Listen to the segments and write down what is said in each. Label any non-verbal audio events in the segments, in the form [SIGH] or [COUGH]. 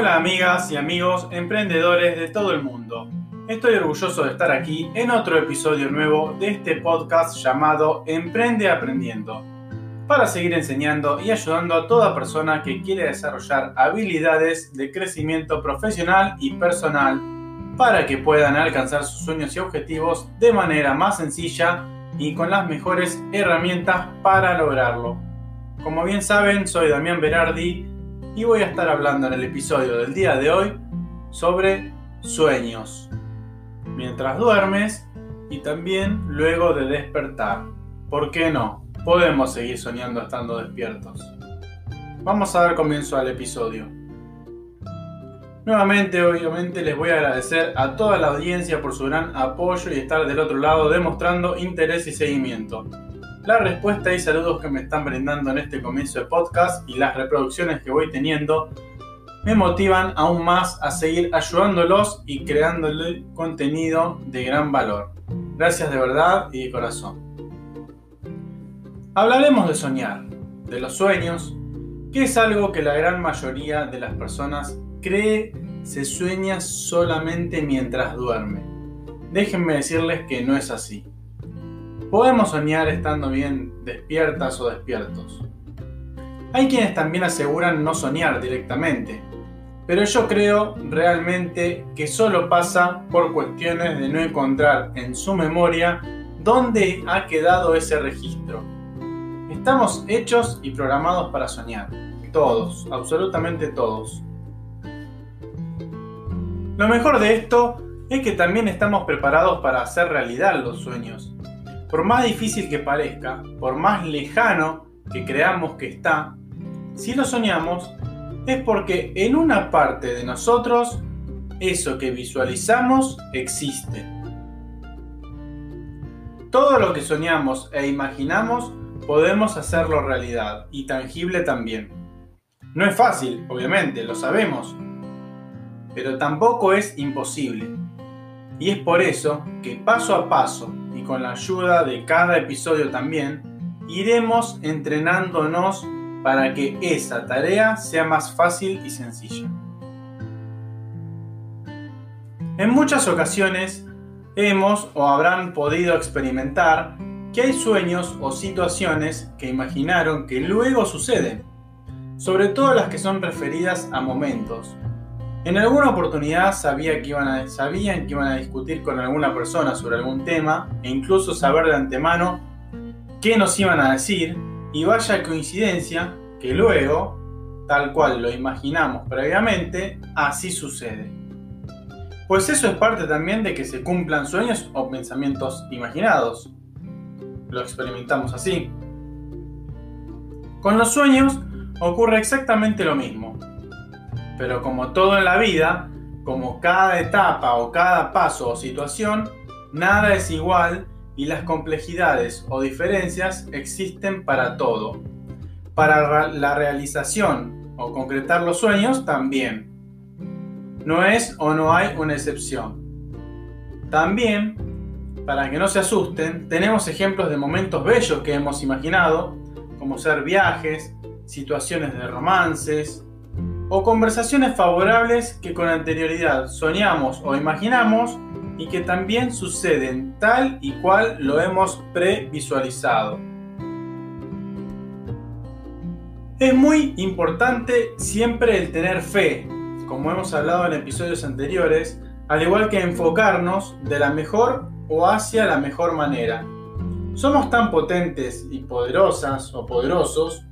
Hola amigas y amigos emprendedores de todo el mundo. Estoy orgulloso de estar aquí en otro episodio nuevo de este podcast llamado Emprende Aprendiendo, para seguir enseñando y ayudando a toda persona que quiere desarrollar habilidades de crecimiento profesional y personal para que puedan alcanzar sus sueños y objetivos de manera más sencilla y con las mejores herramientas para lograrlo. Como bien saben, soy Damián Berardi y voy a estar hablando en el episodio del día de hoy sobre sueños, mientras duermes y también luego de despertar. ¿Por qué no? Podemos seguir soñando estando despiertos. Vamos a dar comienzo al episodio. Nuevamente, obviamente, les voy a agradecer a toda la audiencia por su gran apoyo y estar del otro lado demostrando interés y seguimiento. La respuesta y saludos que me están brindando en este comienzo de podcast y las reproducciones que voy teniendo me motivan aún más a seguir ayudándolos y creándole contenido de gran valor. Gracias de verdad y de corazón. Hablaremos de soñar, de los sueños, que es algo que la gran mayoría de las personas cree se sueña solamente mientras duerme. Déjenme decirles que no es así. Podemos soñar estando bien despiertas o despiertos. Hay quienes también aseguran no soñar directamente, pero yo creo realmente que solo pasa por cuestiones de no encontrar en su memoria dónde ha quedado ese registro. Estamos hechos y programados para soñar, todos, absolutamente todos. Lo mejor de esto es que también estamos preparados para hacer realidad los sueños por más difícil que parezca, por más lejano que creamos que está, si lo soñamos, es porque en una parte de nosotros eso que visualizamos existe. Todo lo que soñamos e imaginamos podemos hacerlo realidad y tangible también. No es fácil, obviamente, lo sabemos, pero tampoco es imposible. Y es por eso que paso a paso con la ayuda de cada episodio también, iremos entrenándonos para que esa tarea sea más fácil y sencilla. En muchas ocasiones hemos o habrán podido experimentar que hay sueños o situaciones que imaginaron que luego suceden, sobre todo las que son referidas a momentos, en alguna oportunidad sabía que iban a, sabían que iban a discutir con alguna persona sobre algún tema e incluso saber de antemano qué nos iban a decir y vaya coincidencia que luego, tal cual lo imaginamos previamente, así sucede. Pues eso es parte también de que se cumplan sueños o pensamientos imaginados. Lo experimentamos así. Con los sueños ocurre exactamente lo mismo. Pero como todo en la vida, como cada etapa o cada paso o situación, nada es igual y las complejidades o diferencias existen para todo. Para la realización o concretar los sueños también. No es o no hay una excepción. También, para que no se asusten, tenemos ejemplos de momentos bellos que hemos imaginado, como ser viajes, situaciones de romances, o conversaciones favorables que con anterioridad soñamos o imaginamos y que también suceden tal y cual lo hemos previsualizado. Es muy importante siempre el tener fe, como hemos hablado en episodios anteriores, al igual que enfocarnos de la mejor o hacia la mejor manera. Somos tan potentes y poderosas o poderosos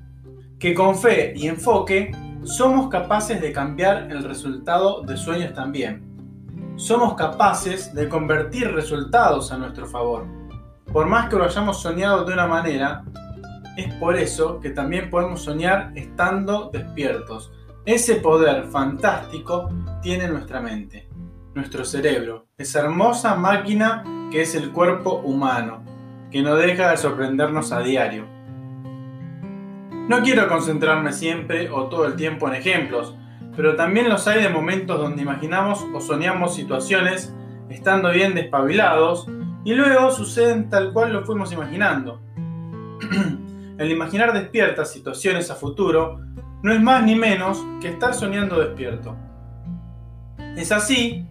que con fe y enfoque somos capaces de cambiar el resultado de sueños también. Somos capaces de convertir resultados a nuestro favor. Por más que lo hayamos soñado de una manera, es por eso que también podemos soñar estando despiertos. Ese poder fantástico tiene nuestra mente, nuestro cerebro, esa hermosa máquina que es el cuerpo humano, que no deja de sorprendernos a diario. No quiero concentrarme siempre o todo el tiempo en ejemplos, pero también los hay de momentos donde imaginamos o soñamos situaciones estando bien despabilados y luego suceden tal cual lo fuimos imaginando. [CLEARS THROAT] El imaginar despiertas situaciones a futuro no es más ni menos que estar soñando despierto. Es así,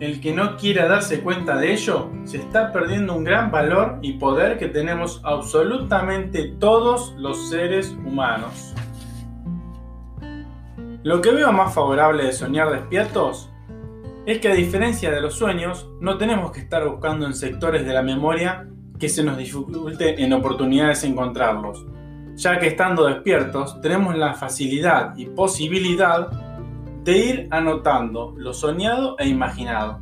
el que no quiera darse cuenta de ello se está perdiendo un gran valor y poder que tenemos absolutamente todos los seres humanos. Lo que veo más favorable de soñar despiertos es que a diferencia de los sueños, no tenemos que estar buscando en sectores de la memoria que se nos dificulte en oportunidades encontrarlos, ya que estando despiertos tenemos la facilidad y posibilidad de ir anotando lo soñado e imaginado.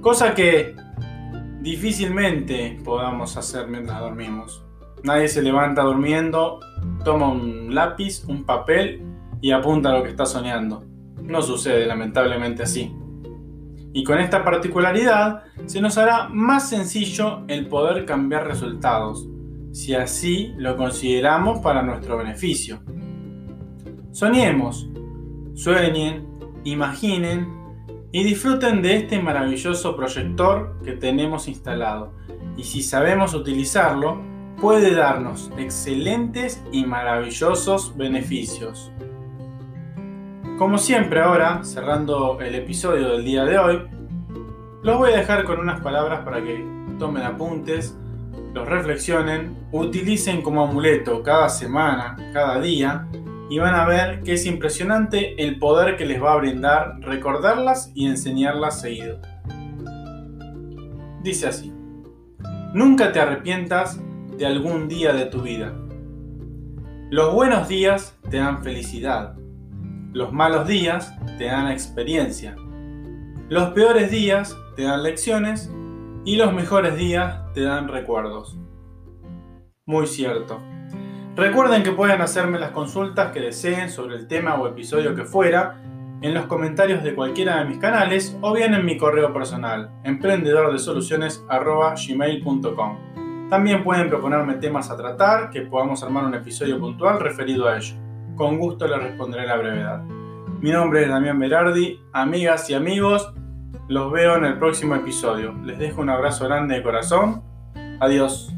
Cosa que difícilmente podamos hacer mientras dormimos. Nadie se levanta durmiendo, toma un lápiz, un papel y apunta a lo que está soñando. No sucede lamentablemente así. Y con esta particularidad se nos hará más sencillo el poder cambiar resultados, si así lo consideramos para nuestro beneficio. Soñemos, sueñen, imaginen y disfruten de este maravilloso proyector que tenemos instalado. Y si sabemos utilizarlo, puede darnos excelentes y maravillosos beneficios. Como siempre ahora, cerrando el episodio del día de hoy, los voy a dejar con unas palabras para que tomen apuntes, los reflexionen, utilicen como amuleto cada semana, cada día, y van a ver que es impresionante el poder que les va a brindar recordarlas y enseñarlas seguido. Dice así, nunca te arrepientas de algún día de tu vida. Los buenos días te dan felicidad los malos días te dan experiencia. Los peores días te dan lecciones y los mejores días te dan recuerdos. Muy cierto. Recuerden que pueden hacerme las consultas que deseen sobre el tema o episodio que fuera en los comentarios de cualquiera de mis canales o bien en mi correo personal, emprendedordesoluciones.gmail.com. También pueden proponerme temas a tratar, que podamos armar un episodio puntual referido a ello con gusto le responderé la brevedad. Mi nombre es Damián Berardi, amigas y amigos, los veo en el próximo episodio. Les dejo un abrazo grande de corazón. Adiós.